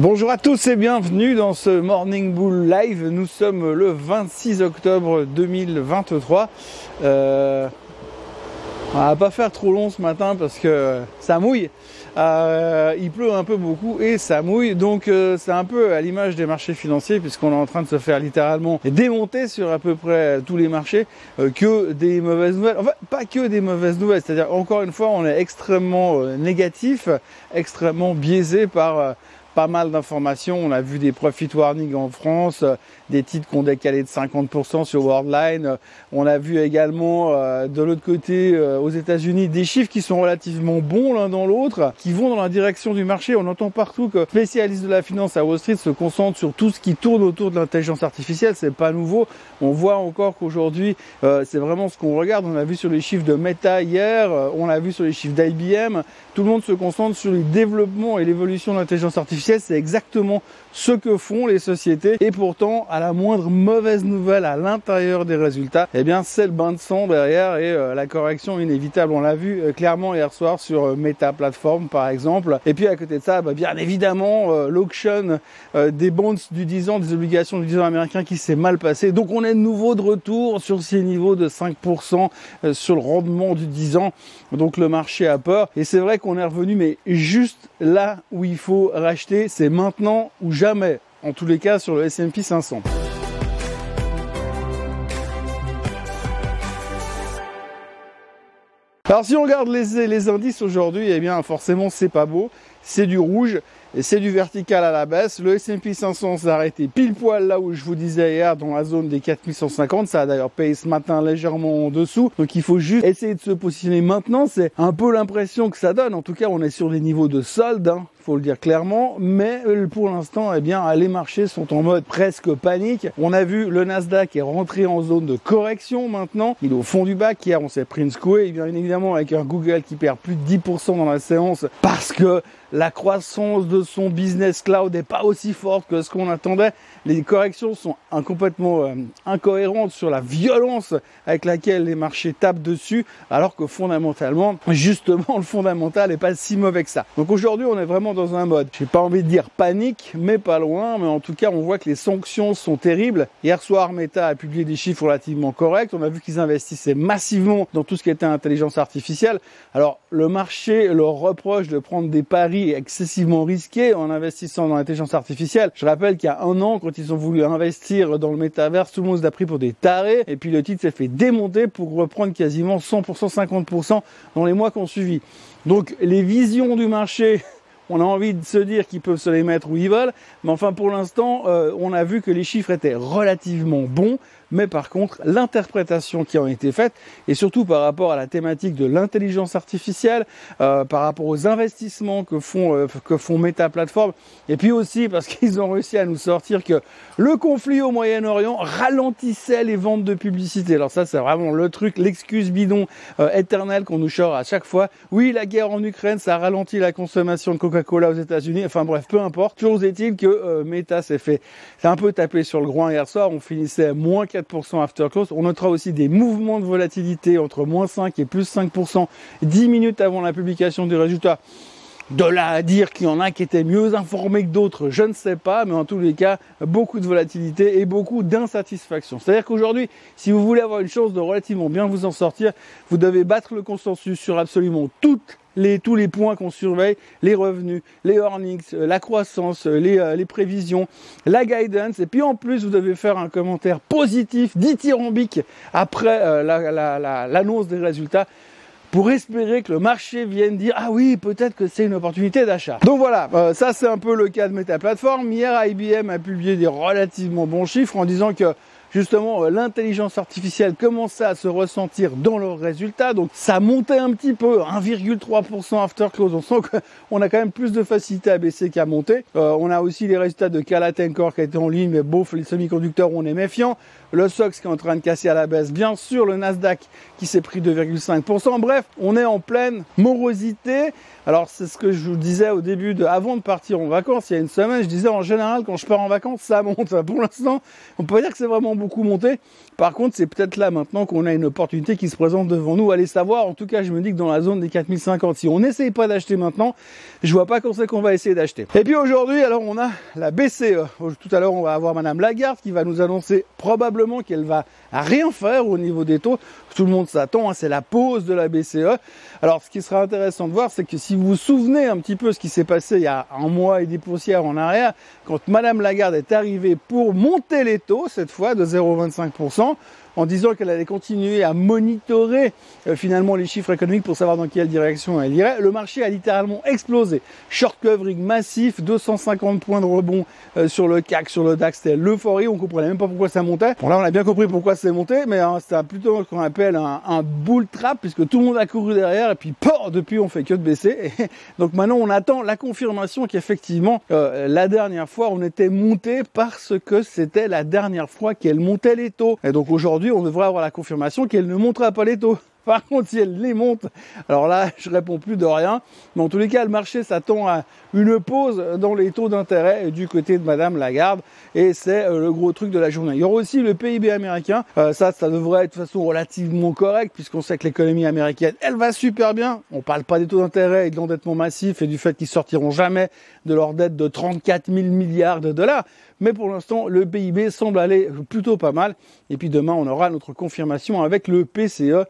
Bonjour à tous et bienvenue dans ce Morning Bull Live. Nous sommes le 26 octobre 2023. Euh, on va pas faire trop long ce matin parce que ça mouille. Euh, il pleut un peu beaucoup et ça mouille. Donc euh, c'est un peu à l'image des marchés financiers puisqu'on est en train de se faire littéralement démonter sur à peu près tous les marchés que des mauvaises nouvelles. Enfin, pas que des mauvaises nouvelles. C'est-à-dire encore une fois, on est extrêmement négatif, extrêmement biaisé par pas mal d'informations. On a vu des profit warnings en France, euh, des titres qui ont décalé de 50% sur Worldline. On a vu également euh, de l'autre côté euh, aux États-Unis des chiffres qui sont relativement bons l'un dans l'autre, qui vont dans la direction du marché. On entend partout que spécialistes de la finance à Wall Street se concentrent sur tout ce qui tourne autour de l'intelligence artificielle. C'est pas nouveau. On voit encore qu'aujourd'hui, c'est vraiment ce qu'on regarde. On a vu sur les chiffres de Meta hier, on l'a vu sur les chiffres d'IBM. Tout le monde se concentre sur le développement et l'évolution de l'intelligence artificielle c'est exactement ce que font les sociétés. Et pourtant, à la moindre mauvaise nouvelle à l'intérieur des résultats, eh bien, c'est le bain de sang derrière et euh, la correction inévitable. On l'a vu euh, clairement hier soir sur euh, Meta Platform, par exemple. Et puis, à côté de ça, bah, bien évidemment, l'auction des bonds du 10 ans, des obligations du 10 ans américain qui s'est mal passé. Donc, on est de nouveau de retour sur ces niveaux de 5% sur le rendement du 10 ans. Donc, le marché a peur. Et c'est vrai qu'on est revenu, mais juste là où il faut racheter, c'est maintenant ou jamais, en tous les cas sur le S&P 500. Alors si on regarde les, indices aujourd'hui, eh bien forcément c'est pas beau, c'est du rouge et c'est du vertical à la baisse. Le S&P 500 s'est arrêté pile poil là où je vous disais hier dans la zone des 4150. Ça a d'ailleurs payé ce matin légèrement en dessous. Donc il faut juste essayer de se positionner maintenant. C'est un peu l'impression que ça donne. En tout cas, on est sur des niveaux de solde. Hein faut le dire clairement. Mais euh, pour l'instant, eh bien, les marchés sont en mode presque panique. On a vu le Nasdaq est rentré en zone de correction maintenant. Il est au fond du bac. Hier, on s'est pris une secouée. Bien évidemment, avec un Google qui perd plus de 10% dans la séance parce que la croissance de son business cloud n'est pas aussi forte que ce qu'on attendait. Les corrections sont complètement euh, incohérentes sur la violence avec laquelle les marchés tapent dessus, alors que fondamentalement, justement, le fondamental n'est pas si mauvais que ça. Donc aujourd'hui, on est vraiment un mode, j'ai pas envie de dire panique, mais pas loin, mais en tout cas, on voit que les sanctions sont terribles. Hier soir, Meta a publié des chiffres relativement corrects. On a vu qu'ils investissaient massivement dans tout ce qui était intelligence artificielle. Alors, le marché leur reproche de prendre des paris excessivement risqués en investissant dans l'intelligence artificielle. Je rappelle qu'il y a un an, quand ils ont voulu investir dans le métaverse, tout le monde s'est pris pour des tarés, et puis le titre s'est fait démonter pour reprendre quasiment 100%, 50% dans les mois qui ont suivi. Donc les visions du marché on a envie de se dire qu'ils peuvent se les mettre où ils veulent, mais enfin pour l'instant, euh, on a vu que les chiffres étaient relativement bons, mais par contre, l'interprétation qui en a été faite, et surtout par rapport à la thématique de l'intelligence artificielle, euh, par rapport aux investissements que font, euh, que font Meta Platform, et puis aussi parce qu'ils ont réussi à nous sortir que le conflit au Moyen-Orient ralentissait les ventes de publicité. Alors ça, c'est vraiment le truc, l'excuse bidon éternelle qu'on nous sort à chaque fois. Oui, la guerre en Ukraine, ça ralentit la consommation de Coca-Cola aux États-Unis. Enfin bref, peu importe. Toujours est-il que Meta s'est fait, un peu tapé sur le groin hier soir. On finissait moins 4% after close. On notera aussi des mouvements de volatilité entre moins 5 et plus 5% 10 minutes avant la publication des résultats. De là à dire qu'il y en a qui étaient mieux informés que d'autres, je ne sais pas, mais en tous les cas, beaucoup de volatilité et beaucoup d'insatisfaction. C'est-à-dire qu'aujourd'hui, si vous voulez avoir une chance de relativement bien vous en sortir, vous devez battre le consensus sur absolument tous les points qu'on surveille, les revenus, les earnings, euh, la croissance, euh, euh, les, prévisions, la guidance. Et puis en plus, vous devez faire un commentaire positif, dithyrambique, après l'annonce des résultats pour espérer que le marché vienne dire ah oui peut-être que c'est une opportunité d'achat. Donc voilà, ça c'est un peu le cas de Meta Platform. Hier IBM a publié des relativement bons chiffres en disant que justement euh, l'intelligence artificielle commençait à se ressentir dans leurs résultats. Donc ça montait un petit peu, 1,3% after close. On sent qu'on a quand même plus de facilité à baisser qu'à monter. Euh, on a aussi les résultats de Calatencor qui a en ligne, mais bof, les semi-conducteurs, on est méfiant. Le SOX qui est en train de casser à la baisse, bien sûr, le Nasdaq qui s'est pris 2,5%. Bref, on est en pleine morosité. Alors c'est ce que je vous disais au début de, avant de partir en vacances, il y a une semaine, je disais en général quand je pars en vacances, ça monte. Pour l'instant, on peut dire que c'est vraiment beaucoup monté. Par contre, c'est peut-être là maintenant qu'on a une opportunité qui se présente devant nous. Allez savoir, en tout cas, je me dis que dans la zone des 4050, si on n'essaye pas d'acheter maintenant, je vois pas quand c'est qu'on va essayer d'acheter. Et puis aujourd'hui, alors on a la BCE. Tout à l'heure, on va avoir Madame Lagarde qui va nous annoncer probablement qu'elle va rien faire au niveau des taux. Tout le monde s'attend, hein, c'est la pause de la BCE. Alors, ce qui sera intéressant de voir, c'est que si vous vous souvenez un petit peu ce qui s'est passé il y a un mois et des poussières en arrière, quand Madame Lagarde est arrivée pour monter les taux, cette fois de 0,25%, temps en disant qu'elle allait continuer à monitorer euh, finalement les chiffres économiques pour savoir dans quelle direction elle irait. Le marché a littéralement explosé. Short covering massif, 250 points de rebond euh, sur le CAC, sur le DAX, c'était l'euphorie, on comprenait même pas pourquoi ça montait. Bon là on a bien compris pourquoi c'est monté, mais hein, c'était plutôt ce qu'on appelle un, un, bull trap, puisque tout le monde a couru derrière, et puis port, depuis on fait que de baisser. donc maintenant on attend la confirmation qu'effectivement euh, la dernière fois on était monté parce que c'était la dernière fois qu'elle montait les taux. Et donc aujourd'hui on devrait avoir la confirmation qu'elle ne montera pas les taux. Par contre, si elle les monte, alors là, je réponds plus de rien. Mais en tous les cas, le marché s'attend à une pause dans les taux d'intérêt du côté de Madame Lagarde. Et c'est euh, le gros truc de la journée. Il y aura aussi le PIB américain. Euh, ça, ça devrait être de façon relativement correcte puisqu'on sait que l'économie américaine, elle va super bien. On parle pas des taux d'intérêt et de l'endettement massif et du fait qu'ils sortiront jamais de leur dette de 34 000 milliards de dollars. Mais pour l'instant, le PIB semble aller plutôt pas mal. Et puis demain, on aura notre confirmation avec le PCE,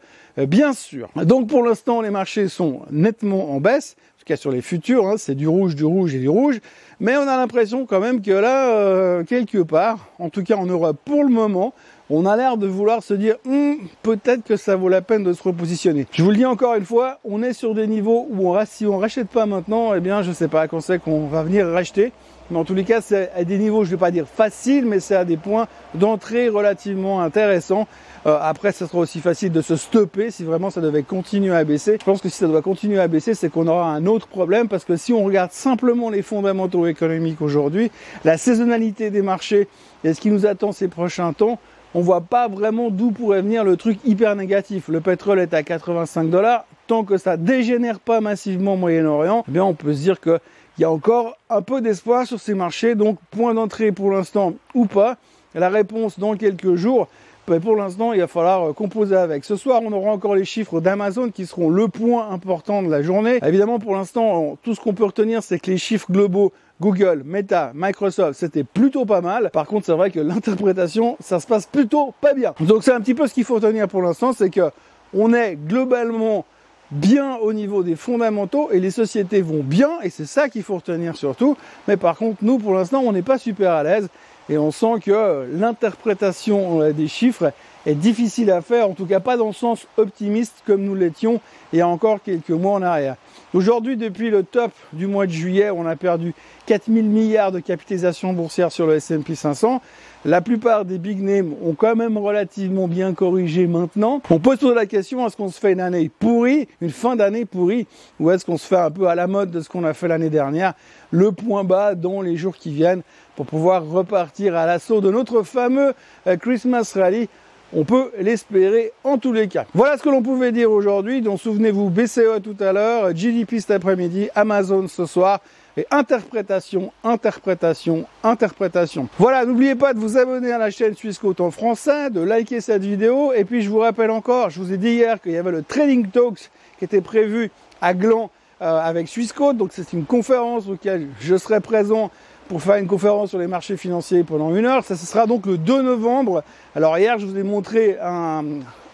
bien sûr. Donc pour l'instant, les marchés sont nettement en baisse. En tout cas sur les futurs, hein, c'est du rouge, du rouge et du rouge. Mais on a l'impression quand même que là, euh, quelque part, en tout cas en Europe pour le moment, on a l'air de vouloir se dire hum, peut-être que ça vaut la peine de se repositionner. Je vous le dis encore une fois, on est sur des niveaux où on, si on rachète pas maintenant, eh bien je sais pas quand c'est qu'on va venir racheter. Mais en tous les cas, c'est à des niveaux, je ne vais pas dire faciles, mais c'est à des points d'entrée relativement intéressants. Euh, après, ça sera aussi facile de se stopper si vraiment ça devait continuer à baisser. Je pense que si ça doit continuer à baisser, c'est qu'on aura un autre problème parce que si on regarde simplement les fondamentaux économiques aujourd'hui, la saisonnalité des marchés et ce qui nous attend ces prochains temps, on voit pas vraiment d'où pourrait venir le truc hyper négatif. Le pétrole est à 85 dollars. Tant que ça dégénère pas massivement au Moyen-Orient, eh bien on peut se dire que il y a encore un peu d'espoir sur ces marchés, donc point d'entrée pour l'instant ou pas. La réponse dans quelques jours. Mais pour l'instant, il va falloir euh, composer avec. Ce soir, on aura encore les chiffres d'Amazon qui seront le point important de la journée. Évidemment, pour l'instant, tout ce qu'on peut retenir, c'est que les chiffres globaux Google, Meta, Microsoft, c'était plutôt pas mal. Par contre, c'est vrai que l'interprétation, ça se passe plutôt pas bien. Donc c'est un petit peu ce qu'il faut retenir pour l'instant, c'est que on est globalement bien au niveau des fondamentaux et les sociétés vont bien et c'est ça qu'il faut retenir surtout. Mais par contre, nous, pour l'instant, on n'est pas super à l'aise et on sent que l'interprétation des chiffres difficile à faire, en tout cas pas dans le sens optimiste comme nous l'étions il y a encore quelques mois en arrière. Aujourd'hui, depuis le top du mois de juillet, on a perdu 4000 milliards de capitalisation boursière sur le S&P 500. La plupart des big names ont quand même relativement bien corrigé maintenant. On peut se poser la question, est-ce qu'on se fait une année pourrie, une fin d'année pourrie, ou est-ce qu'on se fait un peu à la mode de ce qu'on a fait l'année dernière, le point bas dans les jours qui viennent pour pouvoir repartir à l'assaut de notre fameux euh, Christmas Rally on peut l'espérer en tous les cas. Voilà ce que l'on pouvait dire aujourd'hui. Donc souvenez-vous, BCE tout à l'heure, GDP cet après-midi, Amazon ce soir et interprétation, interprétation, interprétation. Voilà, n'oubliez pas de vous abonner à la chaîne Suisse en français, de liker cette vidéo et puis je vous rappelle encore, je vous ai dit hier qu'il y avait le Trading Talks qui était prévu à Gland euh, avec Swissquote, donc c'est une conférence auquel je serai présent pour faire une conférence sur les marchés financiers pendant une heure. Ça, ce sera donc le 2 novembre. Alors hier, je vous ai montré un,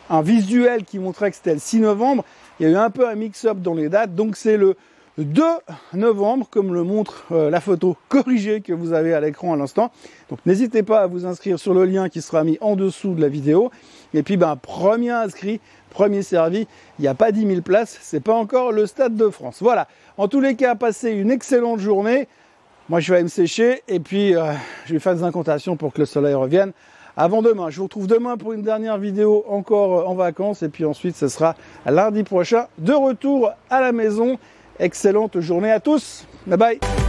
un visuel qui montrait que c'était le 6 novembre. Il y a eu un peu un mix-up dans les dates. Donc c'est le 2 novembre, comme le montre euh, la photo corrigée que vous avez à l'écran à l'instant. Donc n'hésitez pas à vous inscrire sur le lien qui sera mis en dessous de la vidéo. Et puis ben premier inscrit, premier servi. Il n'y a pas 10 000 places, c'est pas encore le Stade de France. Voilà. En tous les cas, passez une excellente journée. Moi, je vais aller me sécher et puis euh, je vais faire des incantations pour que le soleil revienne avant demain. Je vous retrouve demain pour une dernière vidéo encore euh, en vacances et puis ensuite ce sera lundi prochain de retour à la maison. Excellente journée à tous. Bye bye.